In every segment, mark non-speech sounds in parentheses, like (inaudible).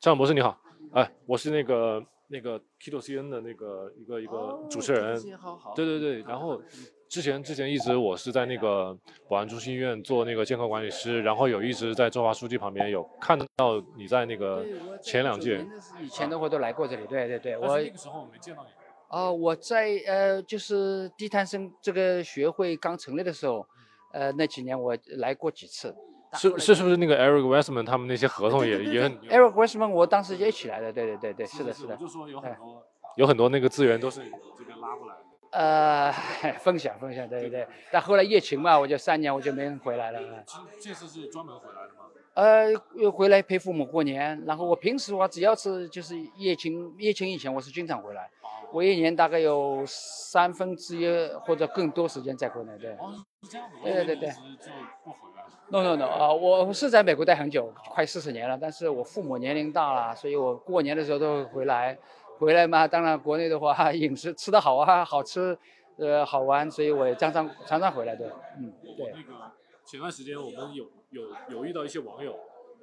张博士你好，哎，我是那个那个 Kito CN 的那个一个一个主持人，对对对，然后之前之前一直我是在那个宝安中心医院做那个健康管理师，然后有一直在中华书记旁边有看到你在那个前两届，以前的话都来过这里，对对对，我那个时候我没见到你。哦，我在呃就是低碳生这个学会刚成立的时候，呃那几年我来过几次。是是是不是那个 Eric Westman 他们那些合同也也很 Eric Westman 我当时也一起来的，对对对对，是的是的。就说有很多有很多那个资源都是这边拉过来的。呃，分享分享，对对对。但后来疫情嘛，我就三年我就没人回来了。这次是专门回来的吗？呃，又回来陪父母过年。然后我平时的话，只要是就是疫情疫情以前，我是经常回来。我一年大概有三分之一或者更多时间在国内，对。哦，是这样的。对对对对。就不回来。No no no 啊，我是在美国待很久，快四十年了。但是我父母年龄大了，所以我过年的时候都会回来。回来嘛，当然国内的话，(laughs) 饮食吃得好啊，好吃，呃，好玩，所以我也常常常常回来的。嗯，对。那个前段时间我们有有有遇到一些网友，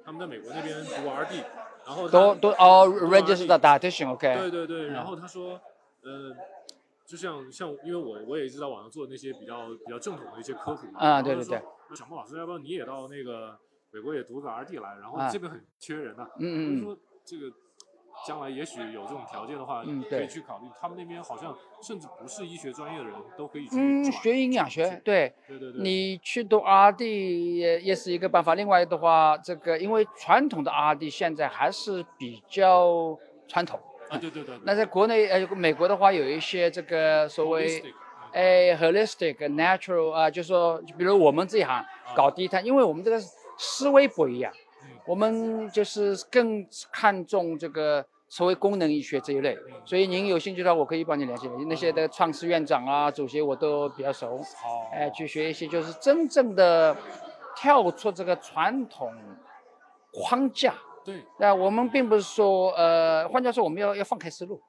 他们在美国那边读 RD，然后都都哦，register dietitian，OK。对对对，然后他说，呃，就像像，因为我我也一直在网上做那些比较比较正统的一些科普嘛。啊，对对对。小莫老师，要不要你也到那个美国也读个 RD 来？然后这边很缺人呐。嗯嗯。说这个将来也许有这种条件的话，嗯可以去考虑。他们那边好像甚至不是医学专业的人都可以去。嗯，学营养学，对。对对对。你去读 RD 也也是一个办法。另外的话，这个因为传统的 RD 现在还是比较传统。啊，对对对。那在国内呃，美国的话有一些这个所谓。哎，holistic natural 啊，就说，比如我们这一行搞低碳，因为我们这个思维不一样，我们就是更看重这个所谓功能医学这一类，所以您有兴趣的话，我可以帮你联系那些的创始院长啊、主席我都比较熟，哎，去学一些就是真正的跳出这个传统框架，对，那我们并不是说，呃，换句话说，我们要要放开思路。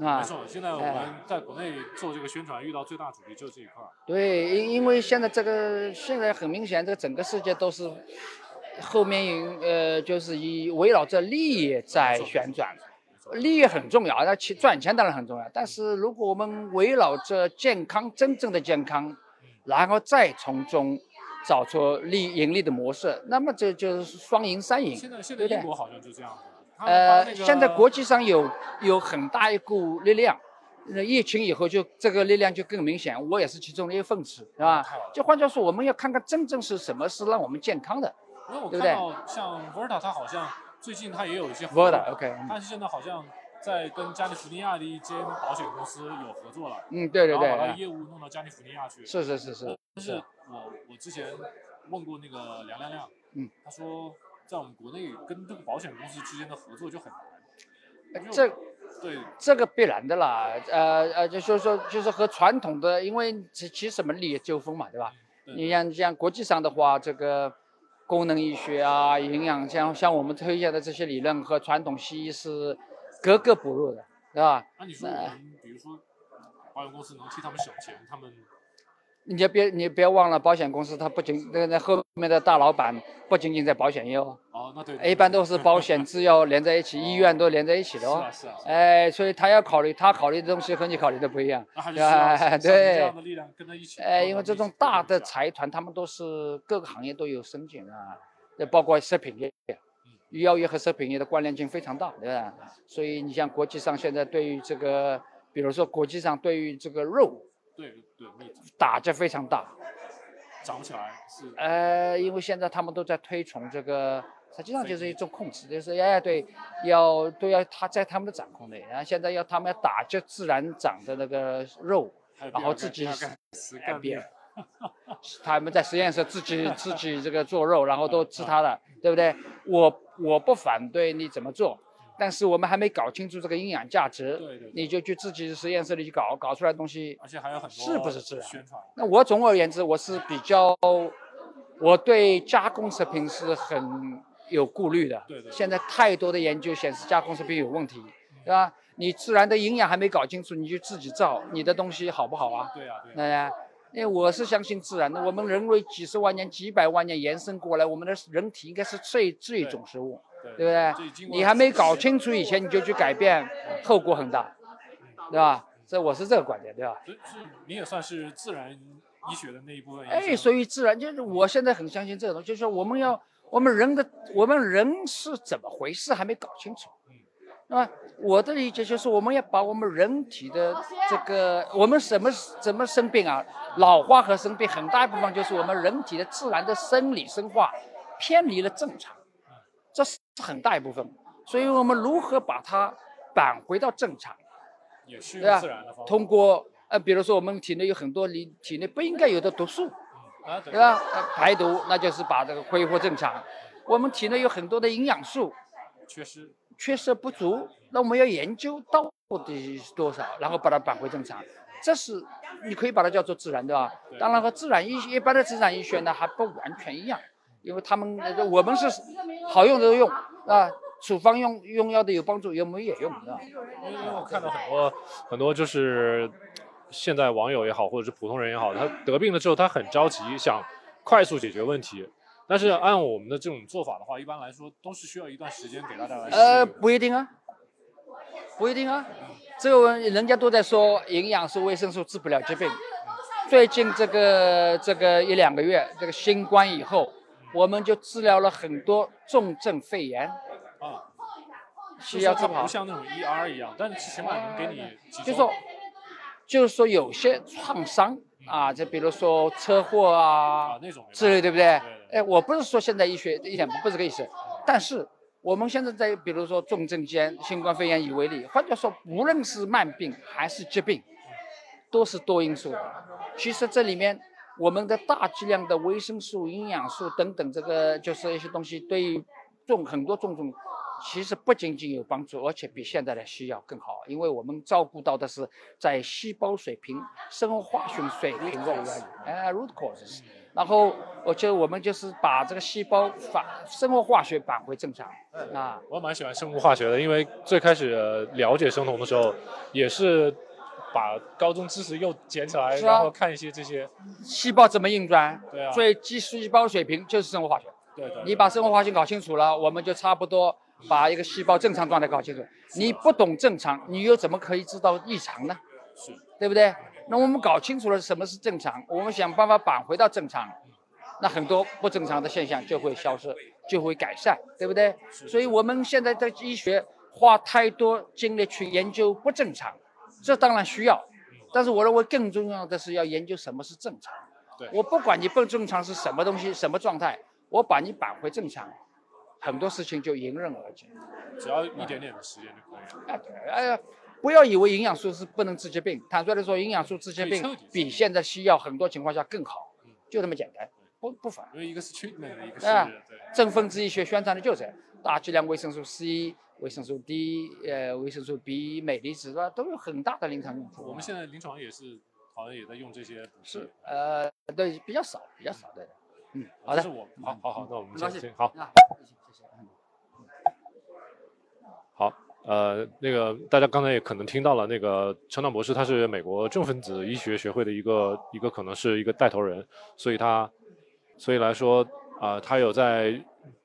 啊没错，现在我们在国内做这个宣传，遇到最大阻力就是这一块。对，因因为现在这个现在很明显，这个整个世界都是后面有呃，就是以围绕着利益在旋转。利益很重要，那钱赚钱当然很重要，但是如果我们围绕着健康，真正的健康，然后再从中找出利盈利的模式，那么这就是双赢三赢。现在现在英国好像就这样。呃，现在国际上有有很大一股力量，那疫情以后就这个力量就更明显，我也是其中的一份子，是吧？就换句话说，我们要看看真正是什么是让我们健康的，对不对？像 Verta，它好像最近它也有一些合作，OK，但是现在好像在跟加利福尼亚的一间保险公司有合作了，嗯，对对对，把它业务弄到加利福尼亚去，是是是是。但是我我之前问过那个梁亮亮，嗯，他说。在我们国内跟这个保险公司之间的合作就很难，这对这个必然的啦，呃呃，就是说就是和传统的，因为其其实什么利益纠纷嘛，对吧？你像像国际上的话，这个功能医学啊、营养，像像我们推荐的这些理论和传统西医是格格不入的，对吧？那你说我们比如说保险公司能替他们省钱，他们。你就别你别忘了，保险公司它不仅那那后面的大老板不仅仅在保险业哦，哦那对，一般都是保险制药连在一起，医院都连在一起的哦，(laughs) 是啊是啊，哎，所以他要考虑他考虑的东西和你考虑的不一样，啊 (laughs) 对，哎，因为这种大的财团他们都是各个行业都有深井啊，也包括食品业，医药业和食品业的关联性非常大，对吧？所以你像国际上现在对于这个，比如说国际上对于这个肉。对对，打击非常大，涨不起来是。呃，因为现在他们都在推崇这个，实际上就是一种控制，就是哎对，要都要他在他们的掌控内，然后现在要他们要打击自然长的那个肉，然后自己改变，他们在实验室自己自己这个做肉，然后都吃它的，对不对？我我不反对你怎么做。但是我们还没搞清楚这个营养价值，对对，你就去自己实验室里去搞，搞出来东西，而且还有很多是不是自然？那我总而言之，我是比较，我对加工食品是很有顾虑的。对对。现在太多的研究显示加工食品有问题，对吧？你自然的营养还没搞清楚，你就自己造，你的东西好不好啊？对啊，对。那呀，因为我是相信自然的，我们人类几十万年、几百万年延伸过来，我们的人体应该是最最种食物。对不对？你还没搞清楚以前你就去改变，后果很大，对吧？这我是这个观点，对吧？所以你也算是自然医学的那一部分。哎，所以自然就是我现在很相信这个东西，就是说我们要我们人的我们人是怎么回事还没搞清楚。那么我的理解就是我们要把我们人体的这个我们什么怎么生病啊？老化和生病很大一部分就是我们人体的自然的生理生化偏离了正常。这是很大一部分，所以我们如何把它返回到正常，也是用自然的方法。通过呃，比如说我们体内有很多你体内不应该有的毒素，对吧？排毒那就是把这个恢复正常。我们体内有很多的营养素缺失，缺失不足，那我们要研究到底是多少，然后把它扳回正常。这是你可以把它叫做自然，对吧？当然和自然医一般的自然医学呢还不完全一样。因为他们我们是好用的都用啊，处方用用药的有帮助，有没也用，是吧？因为我看到很多很多就是现在网友也好，或者是普通人也好，他得病了之后他很着急，想快速解决问题。但是按我们的这种做法的话，一般来说都是需要一段时间给大家来。呃，不一定啊，不一定啊。这个人家都在说营养素、维生素治不了疾病。最近这个这个一两个月，这个新冠以后。我们就治疗了很多重症肺炎啊，需要治好，不像那种 ER 一样，但是起码能给你。就说，就是说有些创伤啊，就比如说车祸啊之类，对不对？哎，我不是说现在医学一点不是这个意思，但是我们现在在比如说重症间新冠肺炎以为例，换句话说，无论是慢病还是疾病，都是多因素的。其实这里面。我们的大剂量的维生素、营养素等等，这个就是一些东西，对于重很多重症，其实不仅仅有帮助，而且比现在的西药更好，因为我们照顾到的是在细胞水平、生物化学水平的哎，root causes。然后我觉得我们就是把这个细胞反生物化学返回正常啊。我蛮喜欢生物化学的，因为最开始了解生酮的时候，也是。把高中知识又捡起来，然后看一些这些细胞怎么运转，对啊，所以基细胞水平就是生物化学。对对，你把生物化学搞清楚了，我们就差不多把一个细胞正常状态搞清楚。你不懂正常，你又怎么可以知道异常呢？是，对不对？那我们搞清楚了什么是正常，我们想办法扳回到正常，那很多不正常的现象就会消失，就会改善，对不对？所以我们现在的医学花太多精力去研究不正常。这当然需要，但是我认为更重要的是要研究什么是正常。对，我不管你不正常是什么东西、什么状态，我把你扳回正常，很多事情就迎刃而解。只要一点点的时间就可以了。啊，对，哎呀，不要以为营养素是不能治疾病，坦率的说，营养素治疾病比现在西药很多情况下更好，就这么简单，不不反。因为一个是 treatment，一个是对。正分子医学宣传的就是大剂量维生素 C。维生素 D，呃，维生素 B，镁离子是吧，都有很大的临床用途。我们现在临床也是，好像也在用这些。是，呃，对，比较少，比较少的。嗯，好的。是我，好好好，那我们先先好。好，呃，那个大家刚才也可能听到了，那个陈导博士他是美国正分子医学学会的一个一个可能是一个带头人，所以他，所以来说啊，他有在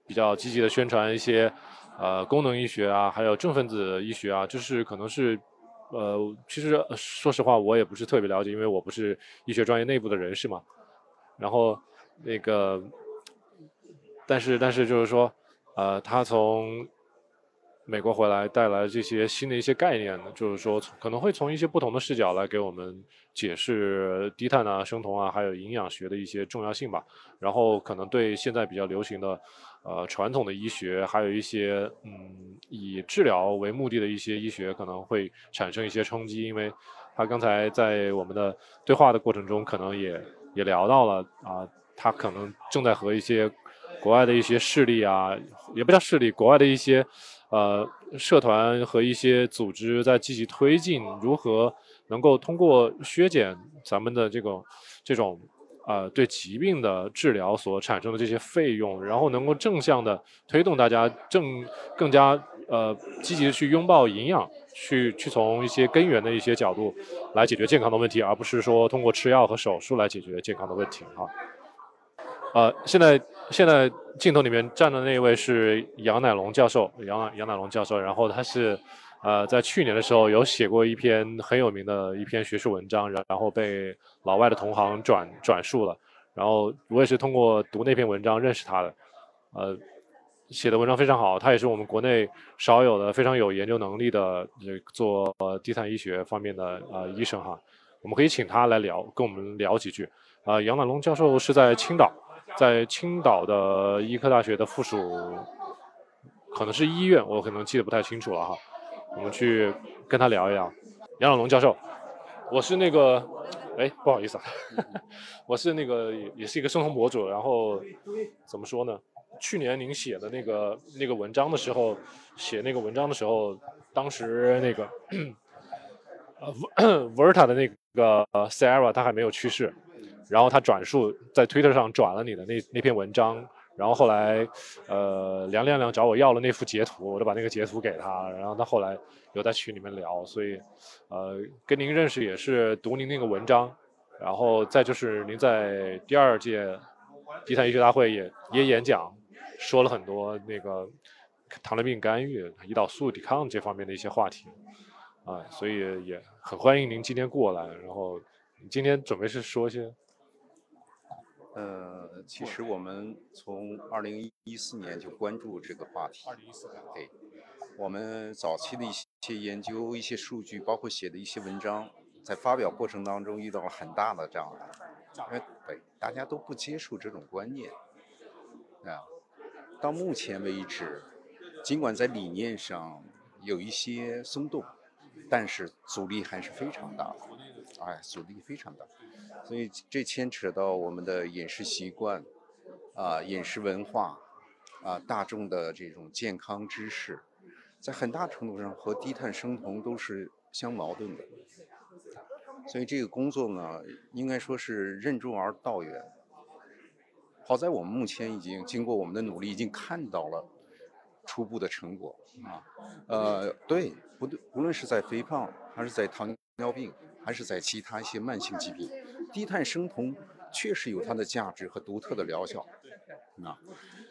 比较积极的宣传一些。呃，功能医学啊，还有正分子医学啊，就是可能是，呃，其实说实话，我也不是特别了解，因为我不是医学专业内部的人士嘛。然后那个，但是但是就是说，呃，他从美国回来带来这些新的一些概念呢，就是说可能会从一些不同的视角来给我们解释低碳啊、生酮啊，还有营养学的一些重要性吧。然后可能对现在比较流行的。呃，传统的医学还有一些嗯，以治疗为目的的一些医学可能会产生一些冲击，因为他刚才在我们的对话的过程中，可能也也聊到了啊，他可能正在和一些国外的一些势力啊，也不叫势力，国外的一些呃社团和一些组织在积极推进，如何能够通过削减咱们的这个这种。呃，对疾病的治疗所产生的这些费用，然后能够正向的推动大家正更加呃积极的去拥抱营养，去去从一些根源的一些角度来解决健康的问题，而不是说通过吃药和手术来解决健康的问题哈。呃，现在现在镜头里面站的那位是杨乃龙教授，杨杨乃龙教授，然后他是。呃，在去年的时候有写过一篇很有名的一篇学术文章，然然后被老外的同行转转述了，然后我也是通过读那篇文章认识他的，呃，写的文章非常好，他也是我们国内少有的非常有研究能力的做呃低碳医学方面的呃医生哈，我们可以请他来聊，跟我们聊几句。啊，杨乃龙教授是在青岛，在青岛的医科大学的附属，可能是医院，我可能记得不太清楚了哈。我们去跟他聊一聊，杨老龙教授，我是那个，哎，不好意思啊，(laughs) 我是那个也是一个生酮博主，然后怎么说呢？去年您写的那个那个文章的时候，写那个文章的时候，当时那个 (coughs) 呃，(coughs) Verta 的那个 Sarah 他还没有去世，然后他转述在 Twitter 上转了你的那那篇文章。然后后来，呃，梁亮亮找我要了那幅截图，我就把那个截图给他。然后他后来有在群里面聊，所以，呃，跟您认识也是读您那个文章。然后再就是您在第二届低碳医学大会也也演讲，说了很多那个糖尿病干预、胰岛素抵抗这方面的一些话题，啊，所以也很欢迎您今天过来。然后今天准备是说些。呃，其实我们从二零一四年就关注这个话题。二零一四年。对，我们早期的一些研究、一些数据，包括写的一些文章，在发表过程当中遇到了很大的障碍。因为。对，大家都不接受这种观念。啊，到目前为止，尽管在理念上有一些松动，但是阻力还是非常大的。哎，阻力非常大。所以这牵扯到我们的饮食习惯，啊，饮食文化，啊，大众的这种健康知识，在很大程度上和低碳生酮都是相矛盾的。所以这个工作呢，应该说是任重而道远。好在我们目前已经经过我们的努力，已经看到了初步的成果啊。呃，对，不对，无论是在肥胖，还是在糖尿病，还是在其他一些慢性疾病。低碳生酮确实有它的价值和独特的疗效，啊，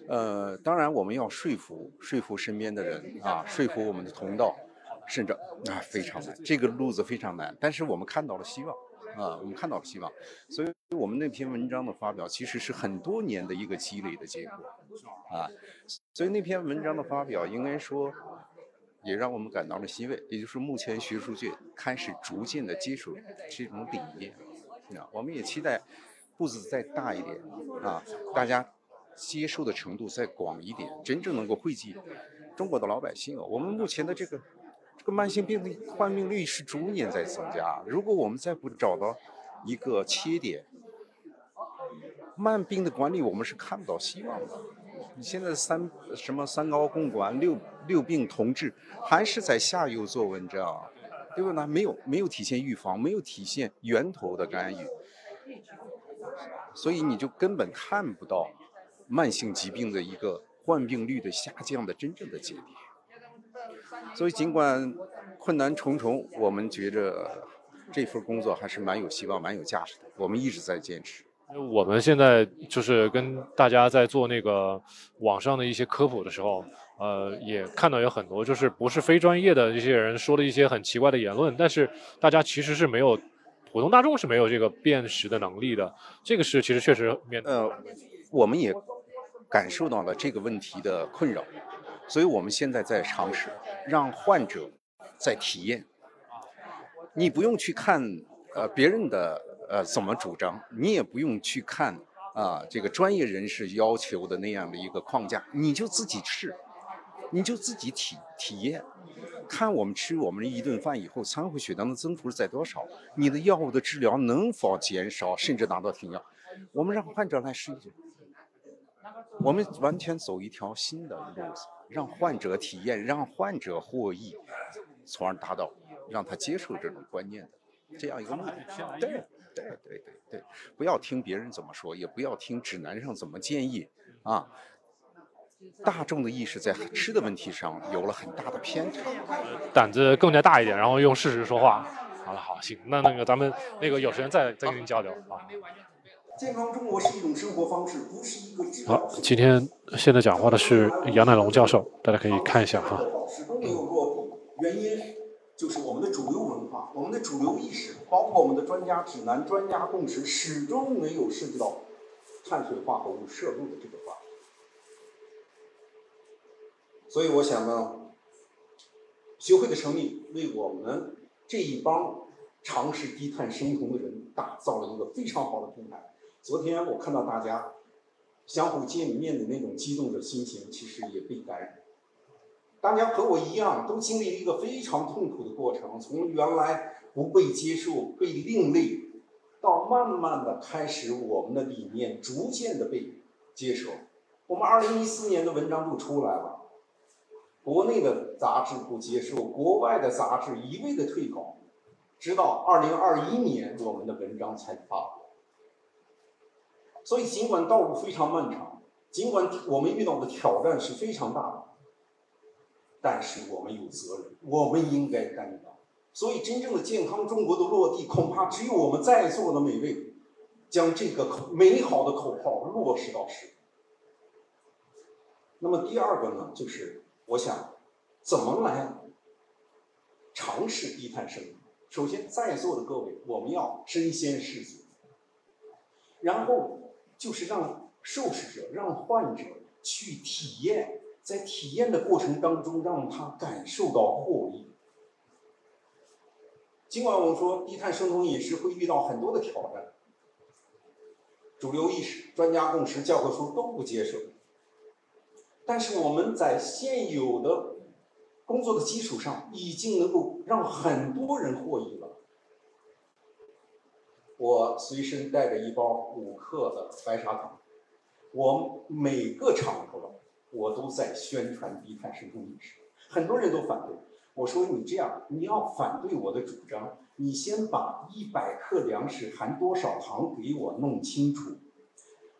呃，当然我们要说服说服身边的人啊，说服我们的同道，甚至啊非常难，这个路子非常难。但是我们看到了希望，啊，我们看到了希望，所以我们那篇文章的发表其实是很多年的一个积累的结果，啊，所以那篇文章的发表应该说也让我们感到了欣慰，也就是目前学术界开始逐渐的接受这种理念啊。我们也期待步子再大一点啊，大家接受的程度再广一点，真正能够惠及中国的老百姓。我们目前的这个这个慢性病的患病率是逐年在增加，如果我们再不找到一个切点，慢病的管理我们是看不到希望的。你现在三什么三高共管、六六病同治，还是在下游做文章。对不对？没有没有体现预防，没有体现源头的干预，所以你就根本看不到慢性疾病的一个患病率的下降的真正的节点。所以尽管困难重重，我们觉着这份工作还是蛮有希望、蛮有价值的。我们一直在坚持。我们现在就是跟大家在做那个网上的一些科普的时候。呃，也看到有很多就是不是非专业的这些人说了一些很奇怪的言论，但是大家其实是没有，普通大众是没有这个辨识的能力的。这个是其实确实面呃，我们也感受到了这个问题的困扰，所以我们现在在尝试让患者在体验，你不用去看呃别人的呃怎么主张，你也不用去看啊这个专业人士要求的那样的一个框架，你就自己试。你就自己体体验，看我们吃我们一顿饭以后，餐后血糖的增幅是在多少？你的药物的治疗能否减少，甚至达到停药？我们让患者来试一试，我们完全走一条新的路子，让患者体验，让患者获益，从而达到让他接受这种观念的这样一个目的。对对对对对，不要听别人怎么说，也不要听指南上怎么建议啊。大众的意识在吃的问题上有了很大的偏差，胆子更加大一点，然后用事实说话。好了，好，行，那那个咱们那个有时间再再跟您交流啊。健康中国是一种生活方式，不是一个治好，今天现在讲话的是杨乃龙教授，大家可以看一下哈。始终没有落地，原因就是我们的主流文化、我们的主流意识，包括我们的专家指南、专家共识，始终没有涉及到碳水化合物摄入的这个话题。所以我想呢，学会的成立为我们这一帮尝试低碳生酮的人打造了一个非常好的平台。昨天我看到大家相互见面的那种激动的心情，其实也被感染。大家和我一样，都经历了一个非常痛苦的过程，从原来不被接受、被另类，到慢慢的开始我们的理念逐渐的被接受。我们二零一四年的文章就出来了，国内的杂志不接受，国外的杂志一味的退稿，直到二零二一年我们的文章才发布。所以，尽管道路非常漫长，尽管我们遇到的挑战是非常大的，但是我们有责任，我们应该担当。所以，真正的健康中国的落地，恐怕只有我们在座的每位，将这个口美好的口号落实到实。那么，第二个呢，就是我想怎么来尝试低碳生活。首先，在座的各位，我们要身先士卒，然后。就是让受试者、让患者去体验，在体验的过程当中，让他感受到获益。尽管我们说低碳生酮饮食会遇到很多的挑战，主流意识、专家共识、教科书都不接受，但是我们在现有的工作的基础上，已经能够让很多人获益了。我随身带着一包五克的白砂糖，我每个场合我都在宣传低碳生酮饮食，很多人都反对。我说你这样，你要反对我的主张，你先把一百克粮食含多少糖给我弄清楚。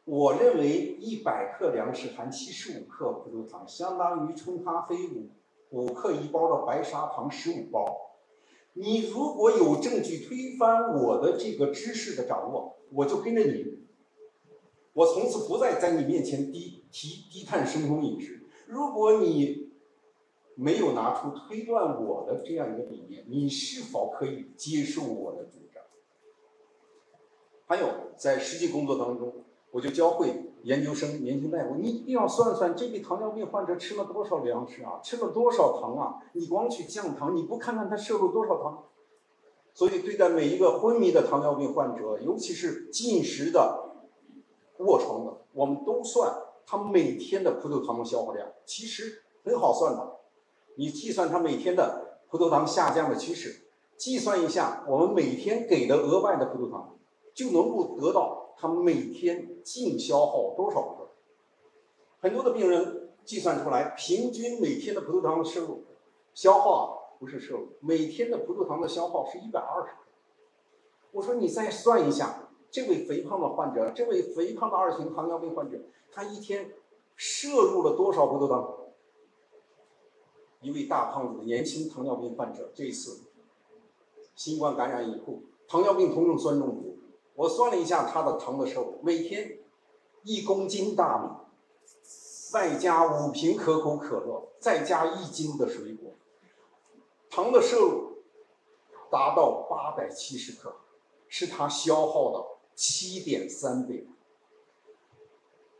我认为一百克粮食含七十五克葡萄糖，相当于冲咖啡五五克一包的白砂糖十五包。你如果有证据推翻我的这个知识的掌握，我就跟着你。我从此不再在你面前低提低碳生酮饮食。如果你没有拿出推断我的这样一个理念，你是否可以接受我的主张？还有在实际工作当中，我就教会研究生、年轻大夫，你一定要算算这位糖尿病患者吃了多少粮食啊，吃了多少糖啊？你光去降糖，你不看看他摄入多少糖？所以对待每一个昏迷的糖尿病患者，尤其是进食的卧床的，我们都算他每天的葡萄糖的消耗量。其实很好算的，你计算他每天的葡萄糖下降的趋势，计算一下我们每天给的额外的葡萄糖，就能够得到。他每天净消耗多少克？很多的病人计算出来，平均每天的葡萄糖摄入、消耗，不是摄入，每天的葡萄糖的消耗是一百二十克。我说你再算一下，这位肥胖的患者，这位肥胖的二型糖尿病患者，他一天摄入了多少葡萄糖？一位大胖子的年轻糖尿病患者，这一次新冠感染以后，糖尿病酮症酸中毒。我算了一下他的糖的摄入，每天一公斤大米，外加五瓶可口可乐，再加一斤的水果，糖的摄入达到八百七十克，是他消耗的七点三倍。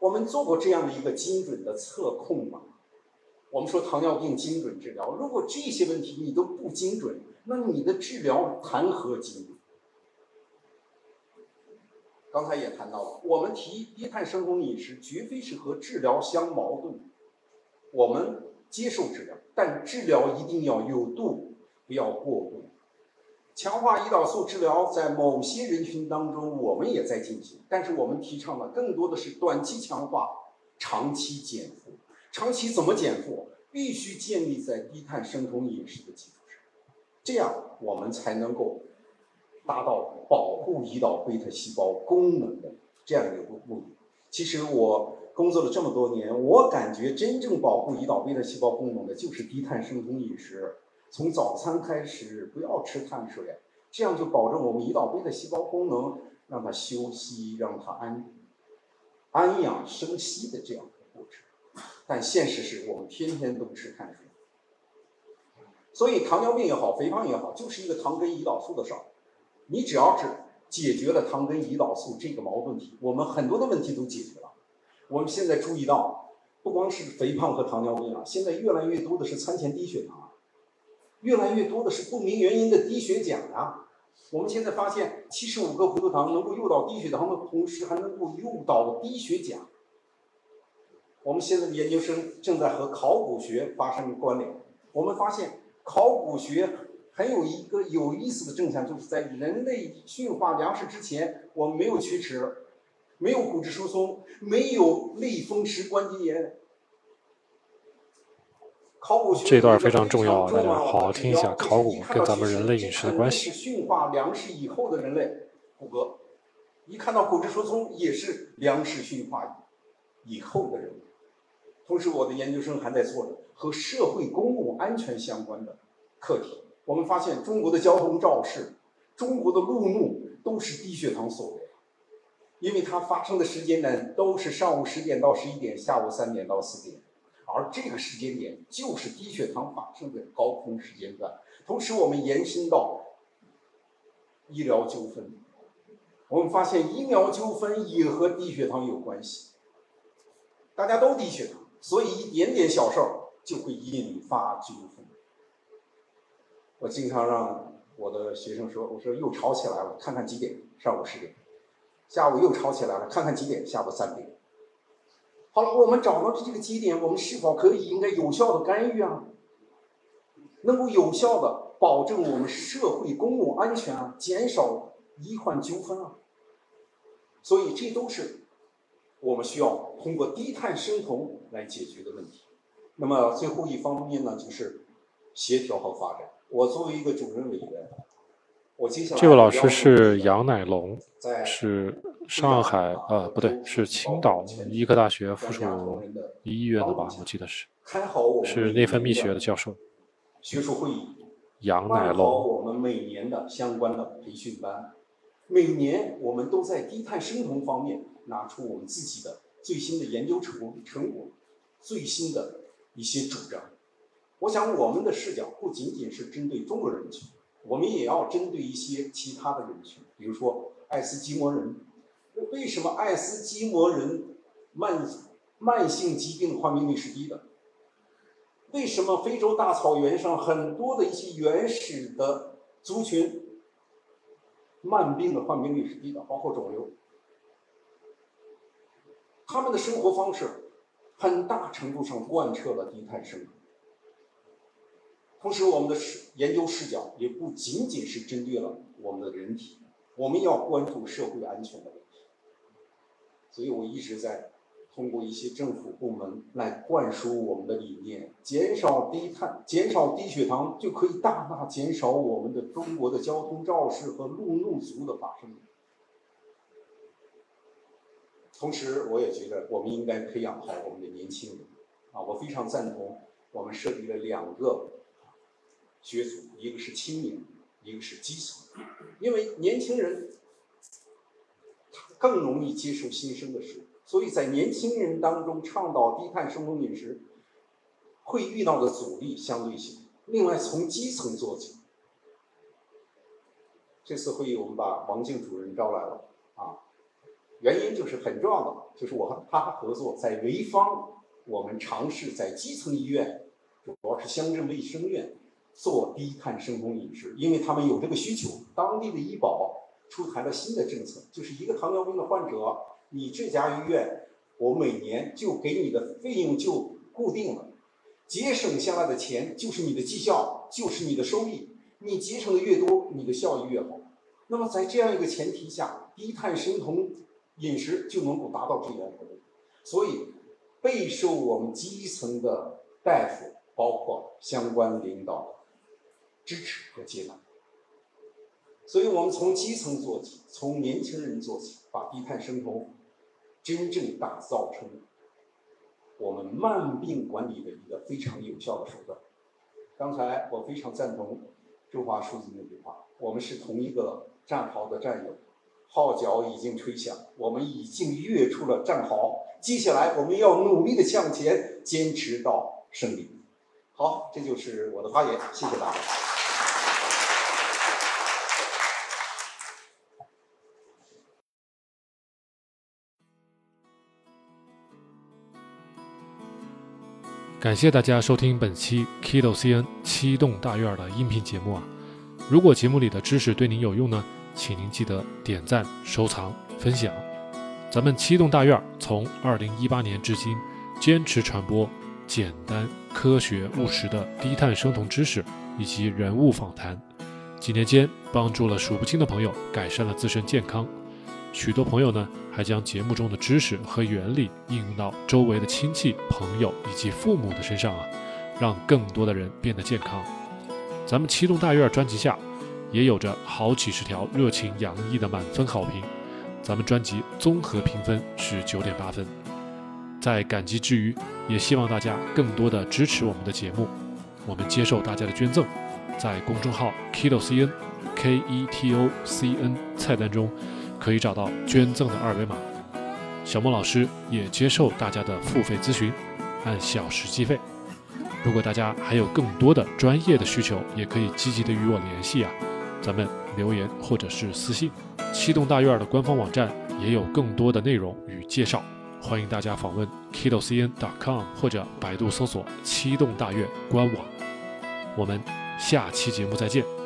我们做过这样的一个精准的测控吗？我们说糖尿病精准治疗，如果这些问题你都不精准，那你的治疗谈何精准？刚才也谈到了，我们提低碳生酮饮食，绝非是和治疗相矛盾。我们接受治疗，但治疗一定要有度，不要过度。强化胰岛素治疗在某些人群当中，我们也在进行，但是我们提倡的更多的是短期强化，长期减负。长期怎么减负？必须建立在低碳生酮饮食的基础上，这样我们才能够。达到保护胰岛贝塔细胞功能的这样一个目的。其实我工作了这么多年，我感觉真正保护胰岛贝塔细胞功能的就是低碳生酮饮食。从早餐开始不要吃碳水，这样就保证我们胰岛贝塔细胞功能让它休息，让它安安养生息的这样的过程。但现实是我们天天都吃碳水，所以糖尿病也好，肥胖也好，就是一个糖跟胰岛素的事儿。你只要是解决了糖跟胰岛素这个矛盾体，我们很多的问题都解决了。我们现在注意到，不光是肥胖和糖尿病啊，现在越来越多的是餐前低血糖，越来越多的是不明原因的低血钾啊。我们现在发现，七十五克葡萄糖能够诱导低血糖的同时，还能够诱导低血钾。我们现在的研究生正在和考古学发生关联。我们发现，考古学还有一个有意思的正向，就是在人类驯化粮食之前，我们没有龋齿，没有骨质疏松，没有类风湿关节炎。考古学这段非常重要，大家好好听一下考古跟咱们人类饮食的关系。驯化粮食以后的人类骨骼，一看到骨质疏松，也是粮食驯化以后的人。同时，我的研究生还在做着和社会公共安全相关的课题。我们发现，中国的交通肇事、中国的路怒都是低血糖所为，因为它发生的时间呢，都是上午十点到十一点，下午三点到四点，而这个时间点就是低血糖发生的高峰时间段。同时，我们延伸到医疗纠纷，我们发现医疗纠纷也和低血糖有关系，大家都低血糖。所以一点点小事儿就会引发纠纷。我经常让我的学生说：“我说又吵起来了，看看几点？上午十点。下午又吵起来了，看看几点？下午三点。好了，我们找到这个基点，我们是否可以应该有效的干预啊？能够有效的保证我们社会公共安全啊，减少医患纠纷啊。所以这都是。”我们需要通过低碳生酮来解决的问题。那么最后一方面呢，就是协调和发展。我作为一个主任委员，这位老师是杨乃龙，是上海呃不对，是青岛医科大学附属医院的吧？我记得是，是内分泌学的教授。学术会议，杨乃龙。我们每年的相关的培训班，每年我们都在低碳生酮方面。拿出我们自己的最新的研究成成果，最新的一些主张。我想我们的视角不仅仅是针对中国人群，我们也要针对一些其他的人群，比如说爱斯基摩人。为什么爱斯基摩人慢慢性疾病患病率是低的？为什么非洲大草原上很多的一些原始的族群慢病的患病率是低的，包括肿瘤？他们的生活方式很大程度上贯彻了低碳生活。同时，我们的视研究视角也不仅仅是针对了我们的人体，我们要关注社会安全的问题。所以我一直在通过一些政府部门来灌输我们的理念：减少低碳、减少低血糖，就可以大大减少我们的中国的交通肇事和路怒族的发生。同时，我也觉得我们应该培养好我们的年轻人，啊，我非常赞同我们设立了两个学组，一个是青年，一个是基层，因为年轻人更容易接受新生的事，所以在年轻人当中倡导低碳生活饮食，会遇到的阻力相对小。另外，从基层做起，这次会议我们把王静主任招来了，啊。原因就是很重要的，就是我和他合作，在潍坊，我们尝试在基层医院，主要是乡镇卫生院做低碳生酮饮食，因为他们有这个需求。当地的医保出台了新的政策，就是一个糖尿病的患者，你这家医院，我每年就给你的费用就固定了，节省下来的钱就是你的绩效，就是你的收益，你节省的越多，你的效益越好。那么在这样一个前提下，低碳生酮。饮食就能够达到这样的目的，所以备受我们基层的大夫，包括相关领导支持和接纳。所以我们从基层做起，从年轻人做起，把低碳生活真正打造成我们慢病管理的一个非常有效的手段。刚才我非常赞同周华书记那句话：“我们是同一个战壕的战友。”号角已经吹响，我们已经跃出了战壕。接下来我们要努力的向前，坚持到胜利。好，这就是我的发言，谢谢大家。感谢大家收听本期 Kido CN 七栋大院的音频节目啊！如果节目里的知识对您有用呢，请您记得点赞、收藏、分享。咱们七栋大院从二零一八年至今，坚持传播简单、科学、务实的低碳生酮知识以及人物访谈，几年间帮助了数不清的朋友改善了自身健康。许多朋友呢，还将节目中的知识和原理应用到周围的亲戚、朋友以及父母的身上啊，让更多的人变得健康。咱们七栋大院专辑下，也有着好几十条热情洋溢的满分好评。咱们专辑综合评分是九点八分。在感激之余，也希望大家更多的支持我们的节目。我们接受大家的捐赠，在公众号 Keto CN K E T O C N 菜单中。可以找到捐赠的二维码，小莫老师也接受大家的付费咨询，按小时计费。如果大家还有更多的专业的需求，也可以积极的与我联系啊，咱们留言或者是私信。七栋大院的官方网站也有更多的内容与介绍，欢迎大家访问 kidocn.com 或者百度搜索七栋大院官网。我们下期节目再见。